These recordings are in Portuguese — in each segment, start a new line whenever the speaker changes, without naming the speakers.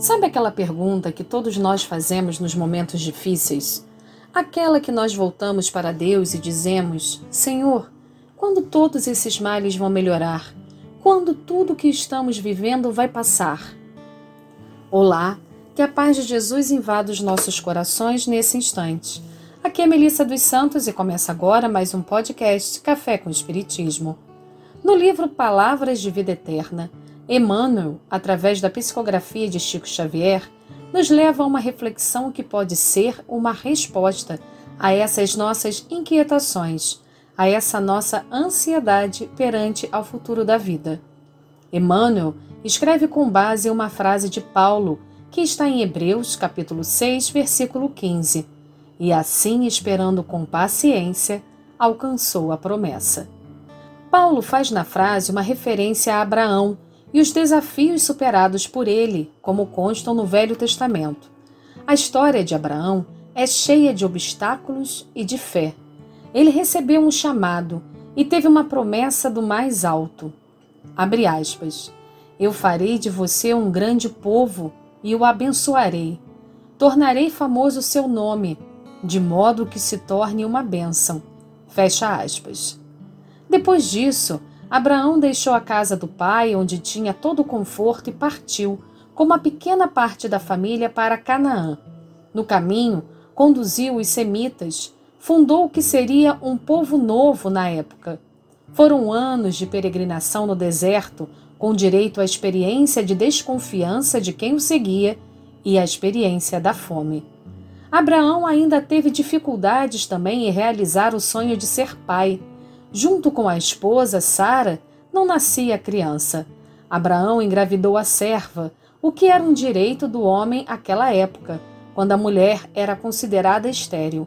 Sabe aquela pergunta que todos nós fazemos nos momentos difíceis? Aquela que nós voltamos para Deus e dizemos: Senhor, quando todos esses males vão melhorar? Quando tudo que estamos vivendo vai passar? Olá, que a paz de Jesus invada os nossos corações nesse instante. Aqui é Melissa dos Santos e começa agora mais um podcast Café com Espiritismo. No livro Palavras de Vida Eterna, Emmanuel, através da psicografia de Chico Xavier, nos leva a uma reflexão que pode ser uma resposta a essas nossas inquietações, a essa nossa ansiedade perante ao futuro da vida. Emmanuel escreve com base uma frase de Paulo, que está em Hebreus, capítulo 6, versículo 15. E assim, esperando com paciência, alcançou a promessa. Paulo faz na frase uma referência a Abraão, e os desafios superados por ele, como constam no Velho Testamento. A história de Abraão é cheia de obstáculos e de fé. Ele recebeu um chamado e teve uma promessa do mais alto. Abre aspas. Eu farei de você um grande povo e o abençoarei. Tornarei famoso o seu nome, de modo que se torne uma bênção. Fecha aspas. Depois disso, Abraão deixou a casa do pai, onde tinha todo o conforto, e partiu, com uma pequena parte da família, para Canaã. No caminho, conduziu os semitas, fundou o que seria um povo novo na época. Foram anos de peregrinação no deserto, com direito à experiência de desconfiança de quem o seguia e à experiência da fome. Abraão ainda teve dificuldades também em realizar o sonho de ser pai. Junto com a esposa, Sara, não nascia criança. Abraão engravidou a serva, o que era um direito do homem àquela época, quando a mulher era considerada estéril.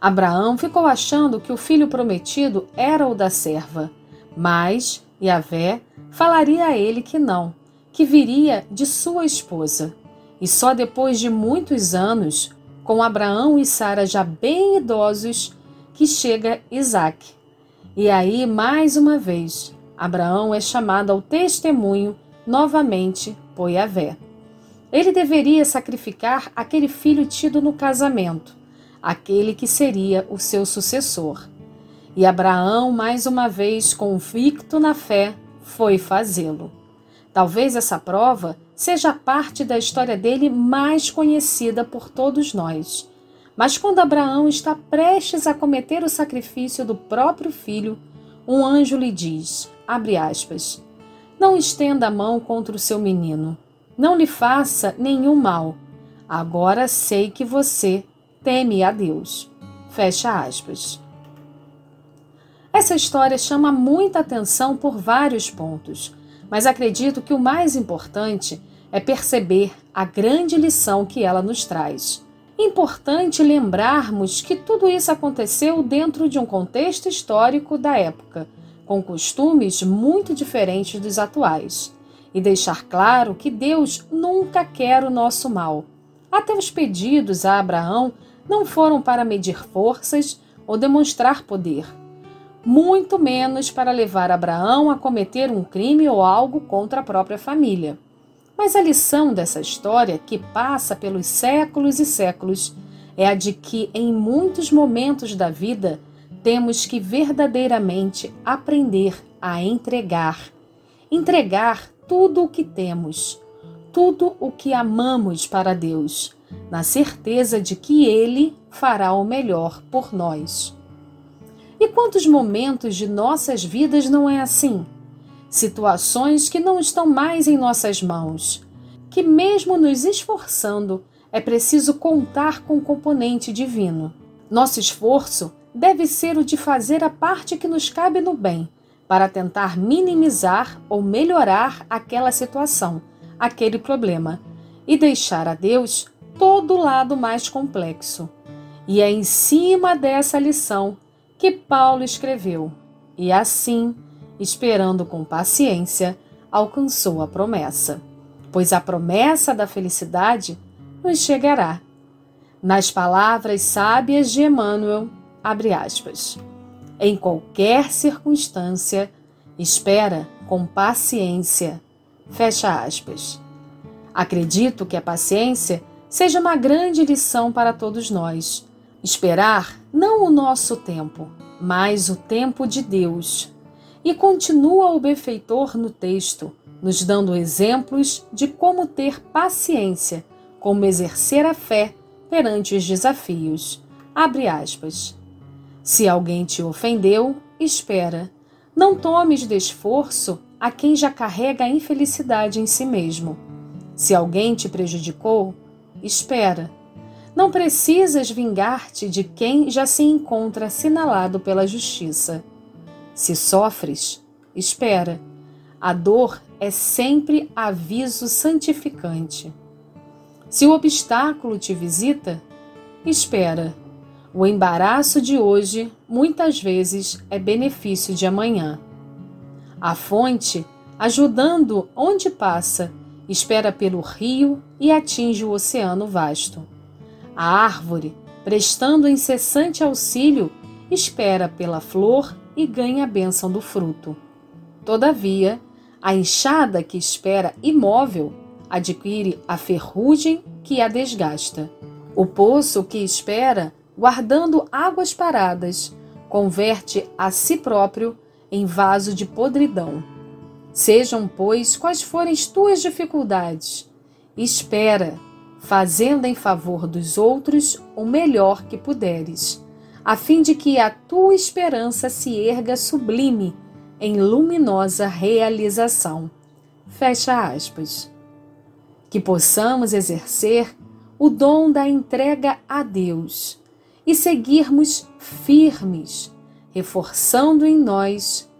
Abraão ficou achando que o filho prometido era o da serva, mas Yahvé falaria a ele que não, que viria de sua esposa. E só depois de muitos anos, com Abraão e Sara já bem idosos, que chega Isaac, e aí, mais uma vez, Abraão é chamado ao testemunho novamente por Yahvé. Ele deveria sacrificar aquele filho tido no casamento, aquele que seria o seu sucessor. E Abraão, mais uma vez convicto na fé, foi fazê-lo. Talvez essa prova seja parte da história dele mais conhecida por todos nós mas quando Abraão está prestes a cometer o sacrifício do próprio filho, um anjo lhe diz: aspas, não estenda a mão contra o seu menino, não lhe faça nenhum mal. Agora sei que você teme a Deus. Fecha aspas. Essa história chama muita atenção por vários pontos, mas acredito que o mais importante é perceber a grande lição que ela nos traz. Importante lembrarmos que tudo isso aconteceu dentro de um contexto histórico da época, com costumes muito diferentes dos atuais, e deixar claro que Deus nunca quer o nosso mal. Até os pedidos a Abraão não foram para medir forças ou demonstrar poder, muito menos para levar Abraão a cometer um crime ou algo contra a própria família. Mas a lição dessa história, que passa pelos séculos e séculos, é a de que em muitos momentos da vida temos que verdadeiramente aprender a entregar. Entregar tudo o que temos, tudo o que amamos para Deus, na certeza de que Ele fará o melhor por nós. E quantos momentos de nossas vidas não é assim? Situações que não estão mais em nossas mãos, que, mesmo nos esforçando, é preciso contar com o componente divino. Nosso esforço deve ser o de fazer a parte que nos cabe no bem, para tentar minimizar ou melhorar aquela situação, aquele problema, e deixar a Deus todo o lado mais complexo. E é em cima dessa lição que Paulo escreveu: E assim esperando com paciência, alcançou a promessa, pois a promessa da felicidade nos chegará. Nas palavras sábias de Emmanuel, abre aspas, em qualquer circunstância, espera com paciência, fecha aspas. Acredito que a paciência seja uma grande lição para todos nós. Esperar não o nosso tempo, mas o tempo de Deus. E continua o benfeitor no texto, nos dando exemplos de como ter paciência, como exercer a fé perante os desafios. Abre aspas. Se alguém te ofendeu, espera. Não tomes de esforço a quem já carrega a infelicidade em si mesmo. Se alguém te prejudicou, espera. Não precisas vingar-te de quem já se encontra assinalado pela justiça. Se sofres, espera. A dor é sempre aviso santificante. Se o obstáculo te visita, espera. O embaraço de hoje muitas vezes é benefício de amanhã. A fonte, ajudando onde passa, espera pelo rio e atinge o oceano vasto. A árvore, prestando incessante auxílio, espera pela flor e ganha a bênção do fruto. Todavia, a enxada que espera imóvel adquire a ferrugem que a desgasta. O poço que espera guardando águas paradas, converte a si próprio em vaso de podridão. Sejam, pois, quais forem as tuas dificuldades, espera, fazendo em favor dos outros o melhor que puderes, a fim de que a tua esperança se erga sublime em luminosa realização. Fecha aspas. Que possamos exercer o dom da entrega a Deus e seguirmos firmes, reforçando em nós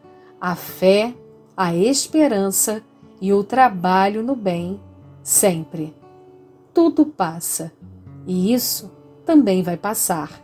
a fé, a esperança e o trabalho no bem sempre. Tudo passa e isso também vai passar.